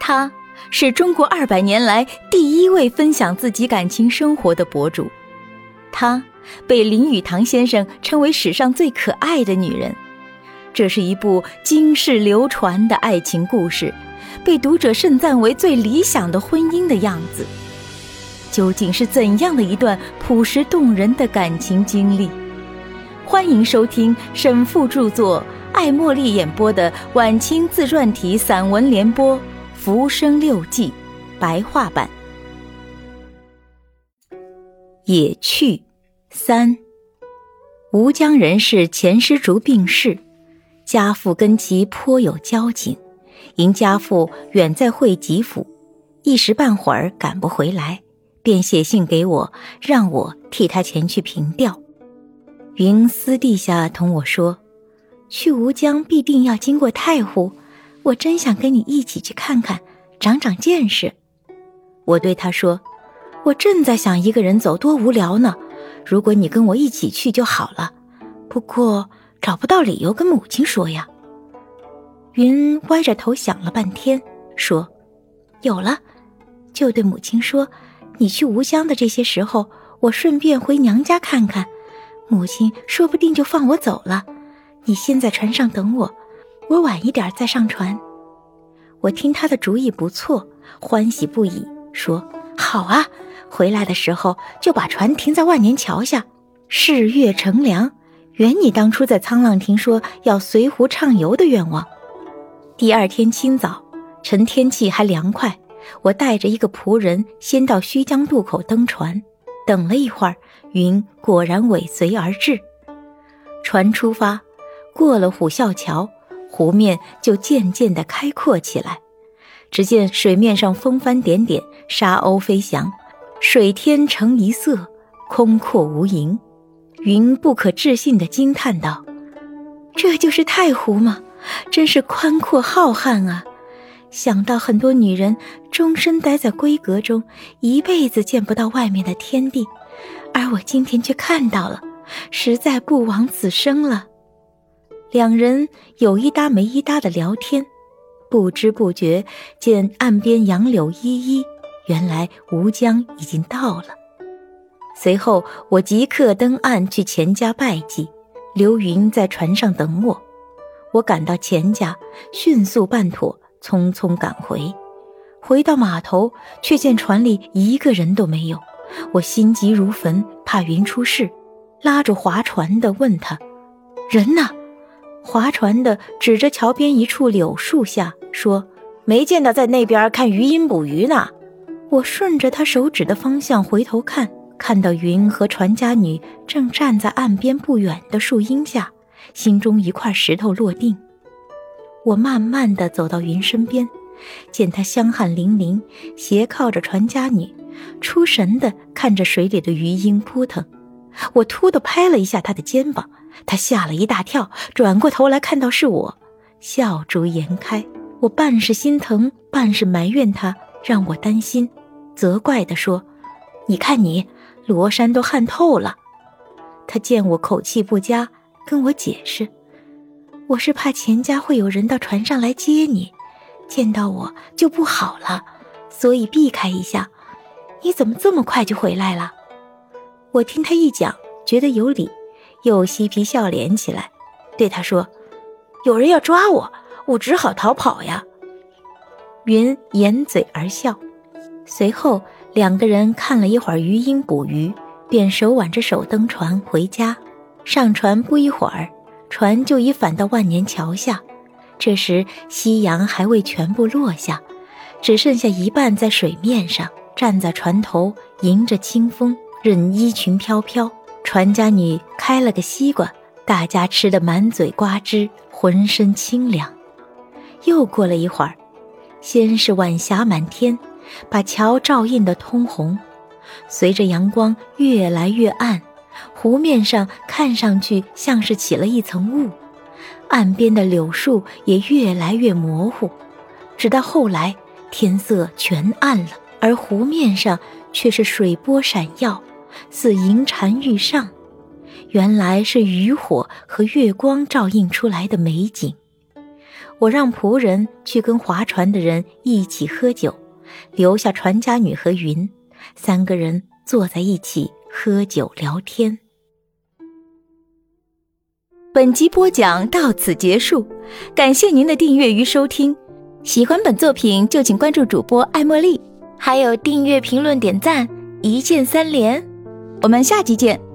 她是中国二百年来第一位分享自己感情生活的博主，她被林语堂先生称为史上最可爱的女人。这是一部经世流传的爱情故事，被读者盛赞为最理想的婚姻的样子。究竟是怎样的一段朴实动人的感情经历？欢迎收听沈复著作、艾茉莉演播的晚清自传体散文联播《浮生六记》白话版。野趣三，吴江人士钱师竹病逝。家父跟其颇有交情，因家父远在会稽府，一时半会儿赶不回来，便写信给我，让我替他前去凭吊。云私地下同我说，去吴江必定要经过太湖，我真想跟你一起去看看，长长见识。我对他说，我正在想一个人走多无聊呢，如果你跟我一起去就好了。不过。找不到理由跟母亲说呀。云歪着头想了半天，说：“有了，就对母亲说，你去吴江的这些时候，我顺便回娘家看看，母亲说不定就放我走了。你先在船上等我，我晚一点再上船。”我听他的主意不错，欢喜不已，说：“好啊，回来的时候就把船停在万年桥下，视月乘凉。”圆你当初在沧浪亭说要随湖畅游的愿望。第二天清早，趁天气还凉快，我带着一个仆人先到胥江渡口登船。等了一会儿，云果然尾随而至。船出发，过了虎啸桥，湖面就渐渐地开阔起来。只见水面上风帆点点，沙鸥飞翔，水天成一色，空阔无垠。云不可置信地惊叹道：“这就是太湖吗？真是宽阔浩瀚啊！想到很多女人终身待在闺阁中，一辈子见不到外面的天地，而我今天却看到了，实在不枉此生了。”两人有一搭没一搭的聊天，不知不觉见岸边杨柳依依，原来吴江已经到了。随后，我即刻登岸去钱家拜祭，刘云在船上等我。我赶到钱家，迅速办妥，匆匆赶回。回到码头，却见船里一个人都没有。我心急如焚，怕云出事，拉住划船的问他：“人呢？”划船的指着桥边一处柳树下说：“没见到在那边看鱼鹰捕鱼呢。”我顺着他手指的方向回头看。看到云和船家女正站在岸边不远的树荫下，心中一块石头落定。我慢慢地走到云身边，见他香汗淋漓，斜靠着船家女，出神地看着水里的鱼鹰扑腾。我突地拍了一下他的肩膀，他吓了一大跳，转过头来看到是我，笑逐颜开。我半是心疼，半是埋怨他让我担心，责怪地说：“你看你。”罗衫都汗透了，他见我口气不佳，跟我解释：“我是怕钱家会有人到船上来接你，见到我就不好了，所以避开一下。你怎么这么快就回来了？”我听他一讲，觉得有理，又嬉皮笑脸起来，对他说：“有人要抓我，我只好逃跑呀。”云掩嘴而笑，随后。两个人看了一会儿鱼鹰捕鱼，便手挽着手登船回家。上船不一会儿，船就已返到万年桥下。这时夕阳还未全部落下，只剩下一半在水面上。站在船头，迎着清风，任衣裙飘飘。船家女开了个西瓜，大家吃得满嘴瓜汁，浑身清凉。又过了一会儿，先是晚霞满天。把桥照映得通红，随着阳光越来越暗，湖面上看上去像是起了一层雾，岸边的柳树也越来越模糊，直到后来天色全暗了，而湖面上却是水波闪耀，似银蟾玉上，原来是渔火和月光照映出来的美景。我让仆人去跟划船的人一起喝酒，留下船家女和云三个人坐在一起喝酒聊天。本集播讲到此结束，感谢您的订阅与收听。喜欢本作品就请关注主播艾茉莉，还有订阅、评论、点赞，一键三连。我们下集见。